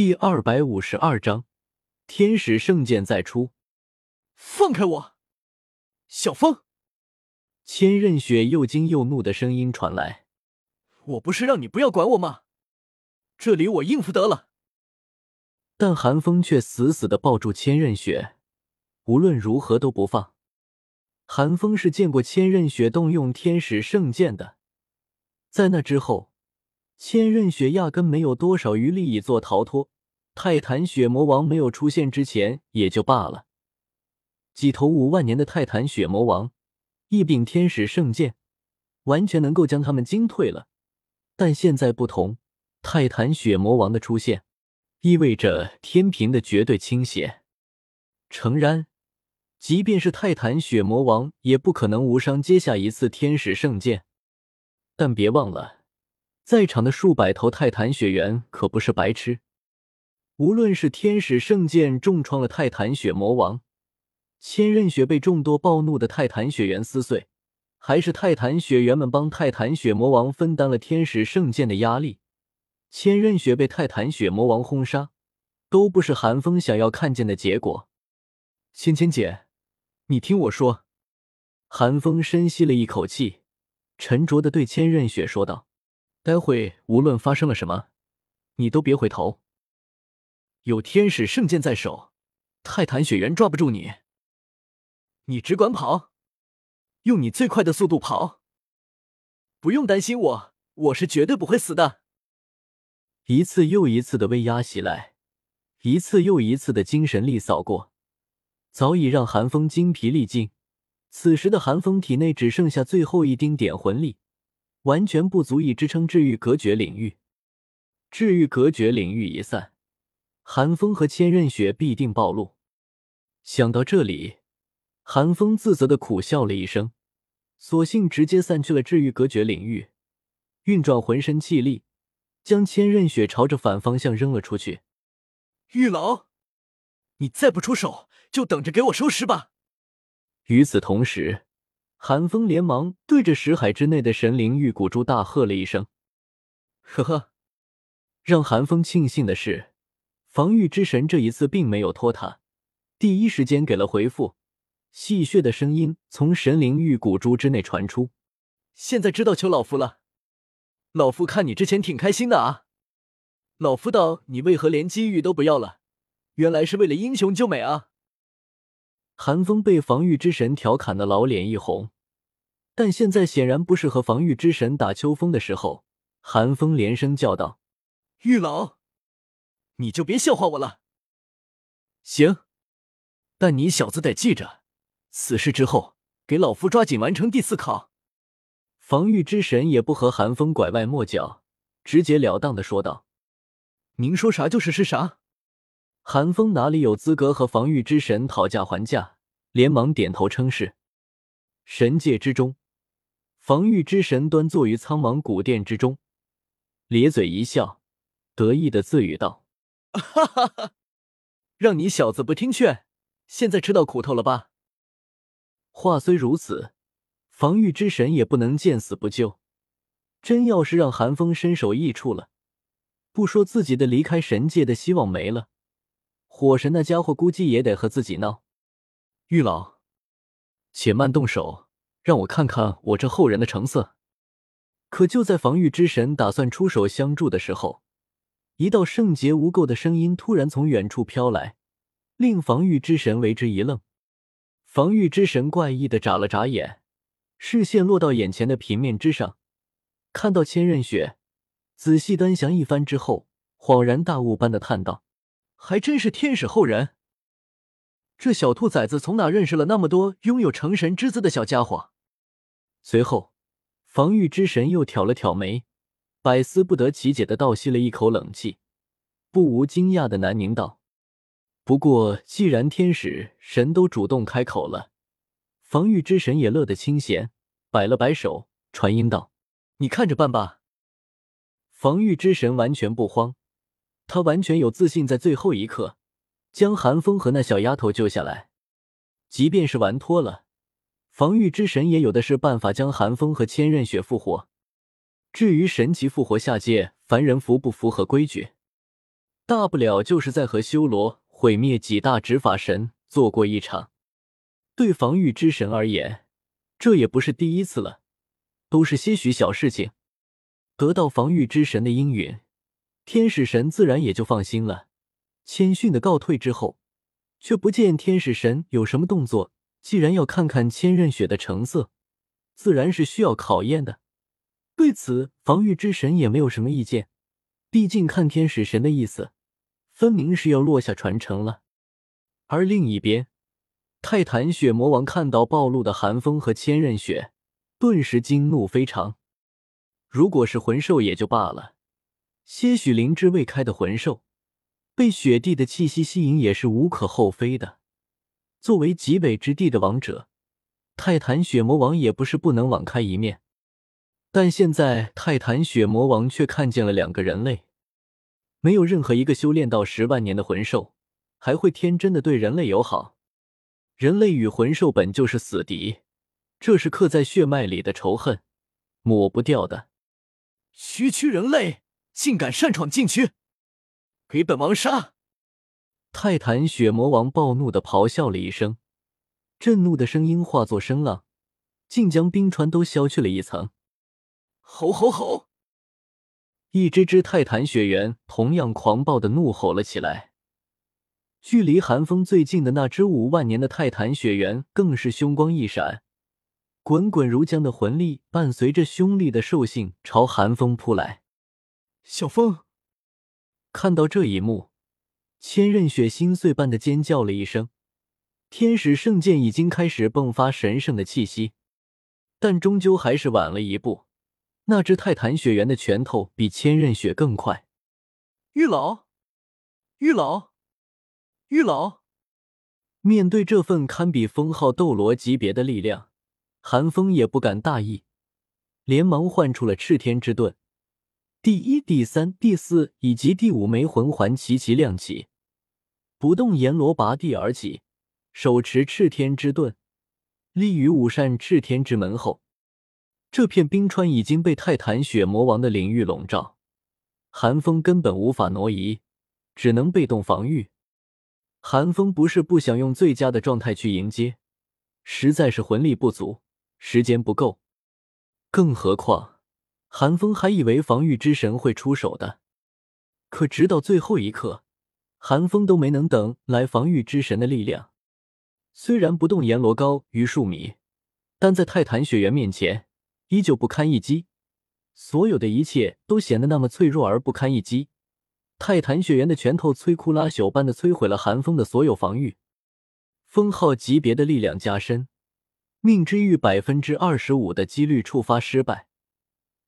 第二百五十二章，天使圣剑再出。放开我，小风！千仞雪又惊又怒的声音传来：“我不是让你不要管我吗？这里我应付得了。”但寒风却死死的抱住千仞雪，无论如何都不放。寒风是见过千仞雪动用天使圣剑的，在那之后。千仞雪压根没有多少余力以做逃脱，泰坦雪魔王没有出现之前也就罢了。几头五万年的泰坦雪魔王，一柄天使圣剑，完全能够将他们惊退了。但现在不同，泰坦雪魔王的出现，意味着天平的绝对倾斜。诚然，即便是泰坦雪魔王，也不可能无伤接下一次天使圣剑。但别忘了。在场的数百头泰坦雪猿可不是白痴，无论是天使圣剑重创了泰坦雪魔王，千仞雪被众多暴怒的泰坦雪猿撕碎，还是泰坦雪猿们帮泰坦雪魔王分担了天使圣剑的压力，千仞雪被泰坦雪魔王轰杀，都不是寒风想要看见的结果。芊芊姐，你听我说。寒风深吸了一口气，沉着的对千仞雪说道。待会无论发生了什么，你都别回头。有天使圣剑在手，泰坦雪原抓不住你。你只管跑，用你最快的速度跑。不用担心我，我是绝对不会死的。一次又一次的威压袭来，一次又一次的精神力扫过，早已让寒风精疲力尽。此时的寒风体内只剩下最后一丁点魂力。完全不足以支撑治愈隔绝领域，治愈隔绝领域一散，寒风和千仞雪必定暴露。想到这里，寒风自责的苦笑了一声，索性直接散去了治愈隔绝领域，运转浑身气力，将千仞雪朝着反方向扔了出去。玉老，你再不出手，就等着给我收尸吧！与此同时。寒风连忙对着石海之内的神灵玉骨珠大喝了一声：“呵呵！”让寒风庆幸的是，防御之神这一次并没有拖沓，第一时间给了回复。戏谑的声音从神灵玉骨珠之内传出：“现在知道求老夫了。老夫看你之前挺开心的啊。老夫道你为何连机遇都不要了？原来是为了英雄救美啊！”寒风被防御之神调侃的老脸一红，但现在显然不是和防御之神打秋风的时候。寒风连声叫道：“玉老，你就别笑话我了。行，但你小子得记着，此事之后给老夫抓紧完成第四考。”防御之神也不和寒风拐弯抹角，直截了当的说道：“您说啥就是是啥。”寒风哪里有资格和防御之神讨价还价？连忙点头称是。神界之中，防御之神端坐于苍茫古殿之中，咧嘴一笑，得意的自语道：“哈哈哈，让你小子不听劝，现在吃到苦头了吧？”话虽如此，防御之神也不能见死不救。真要是让寒风身首异处了，不说自己的离开神界的希望没了。火神那家伙估计也得和自己闹。玉老，且慢动手，让我看看我这后人的成色。可就在防御之神打算出手相助的时候，一道圣洁无垢的声音突然从远处飘来，令防御之神为之一愣。防御之神怪异的眨了眨眼，视线落到眼前的平面之上，看到千仞雪，仔细端详一番之后，恍然大悟般的叹道。还真是天使后人。这小兔崽子从哪认识了那么多拥有成神之姿的小家伙？随后，防御之神又挑了挑眉，百思不得其解的倒吸了一口冷气，不无惊讶的南宁道：“不过，既然天使神都主动开口了，防御之神也乐得清闲，摆了摆手，传音道：‘你看着办吧。’防御之神完全不慌。他完全有自信，在最后一刻将寒风和那小丫头救下来。即便是玩脱了，防御之神也有的是办法将寒风和千仞雪复活。至于神奇复活下界，凡人符不符合规矩。大不了就是在和修罗毁灭几大执法神做过一场。对防御之神而言，这也不是第一次了，都是些许小事情。得到防御之神的应允，天使神自然也就放心了。谦逊的告退之后，却不见天使神有什么动作。既然要看看千仞雪的成色，自然是需要考验的。对此，防御之神也没有什么意见。毕竟看天使神的意思，分明是要落下传承了。而另一边，泰坦雪魔王看到暴露的寒风和千仞雪，顿时惊怒非常。如果是魂兽也就罢了，些许灵智未开的魂兽，被雪地的气息吸引也是无可厚非的。作为极北之地的王者，泰坦雪魔王也不是不能网开一面。但现在泰坦雪魔王却看见了两个人类，没有任何一个修炼到十万年的魂兽还会天真的对人类友好。人类与魂兽本就是死敌，这是刻在血脉里的仇恨，抹不掉的。区区人类竟敢擅闯禁区，给本王杀！泰坦血魔王暴怒的咆哮了一声，震怒的声音化作声浪，竟将冰川都削去了一层。吼吼吼！一只只泰坦雪猿同样狂暴的怒吼了起来。距离寒风最近的那只五万年的泰坦雪猿更是凶光一闪，滚滚如江的魂力伴随着凶厉的兽性朝寒风扑来。小风看到这一幕。千仞雪心碎般的尖叫了一声，天使圣剑已经开始迸发神圣的气息，但终究还是晚了一步。那只泰坦雪猿的拳头比千仞雪更快。玉老，玉老，玉老！面对这份堪比封号斗罗级别的力量，寒风也不敢大意，连忙唤出了赤天之盾。第一、第三、第四以及第五枚魂环齐齐亮起。不动阎罗拔地而起，手持赤天之盾，立于五扇赤天之门后。这片冰川已经被泰坦雪魔王的领域笼罩，寒风根本无法挪移，只能被动防御。寒风不是不想用最佳的状态去迎接，实在是魂力不足，时间不够。更何况，寒风还以为防御之神会出手的，可直到最后一刻。寒风都没能等来防御之神的力量，虽然不动阎罗高于数米，但在泰坦雪原面前依旧不堪一击。所有的一切都显得那么脆弱而不堪一击。泰坦雪原的拳头摧枯拉朽般的摧毁了寒风的所有防御。封号级别的力量加深，命之玉百分之二十五的几率触发失败。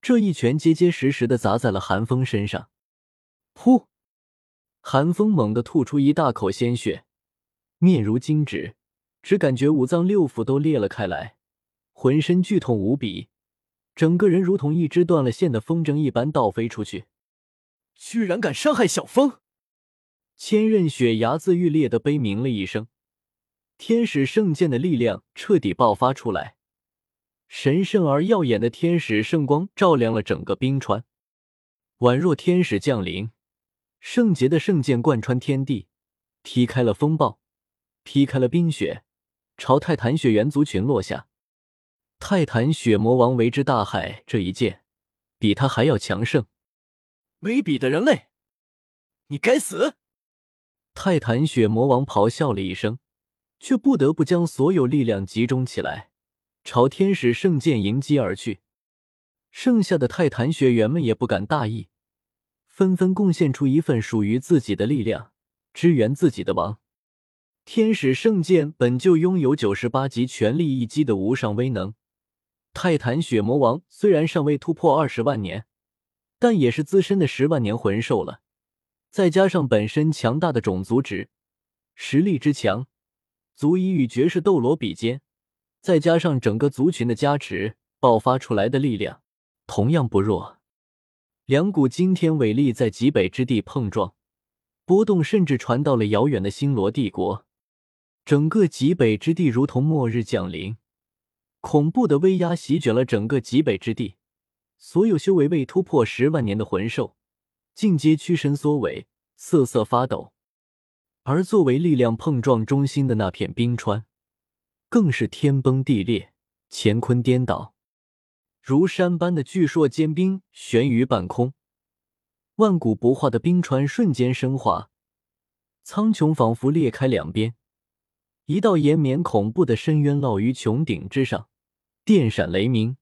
这一拳结结实实的砸在了寒风身上，噗！寒风猛地吐出一大口鲜血，面如金纸，只感觉五脏六腑都裂了开来，浑身剧痛无比，整个人如同一只断了线的风筝一般倒飞出去。居然敢伤害小风！千仞雪牙眦欲裂的悲鸣了一声，天使圣剑的力量彻底爆发出来，神圣而耀眼的天使圣光照亮了整个冰川，宛若天使降临。圣洁的圣剑贯穿天地，劈开了风暴，劈开了冰雪，朝泰坦雪原族群落下。泰坦雪魔王为之大骇，这一剑比他还要强盛。卑鄙的人类，你该死！泰坦雪魔王咆哮了一声，却不得不将所有力量集中起来，朝天使圣剑迎击而去。剩下的泰坦学员们也不敢大意。纷纷贡献出一份属于自己的力量，支援自己的王。天使圣剑本就拥有九十八级全力一击的无上威能。泰坦血魔王虽然尚未突破二十万年，但也是资深的十万年魂兽了。再加上本身强大的种族值，实力之强，足以与绝世斗罗比肩。再加上整个族群的加持，爆发出来的力量同样不弱。两股惊天伟力在极北之地碰撞，波动甚至传到了遥远的星罗帝国。整个极北之地如同末日降临，恐怖的威压席卷了整个极北之地。所有修为未突破十万年的魂兽，尽皆屈身缩尾，瑟瑟发抖。而作为力量碰撞中心的那片冰川，更是天崩地裂，乾坤颠倒，如山般的巨硕坚冰悬于半空，万古不化的冰川瞬间升华，苍穹仿佛裂开两边，一道延绵恐怖的深渊落于穹顶之上，电闪雷鸣，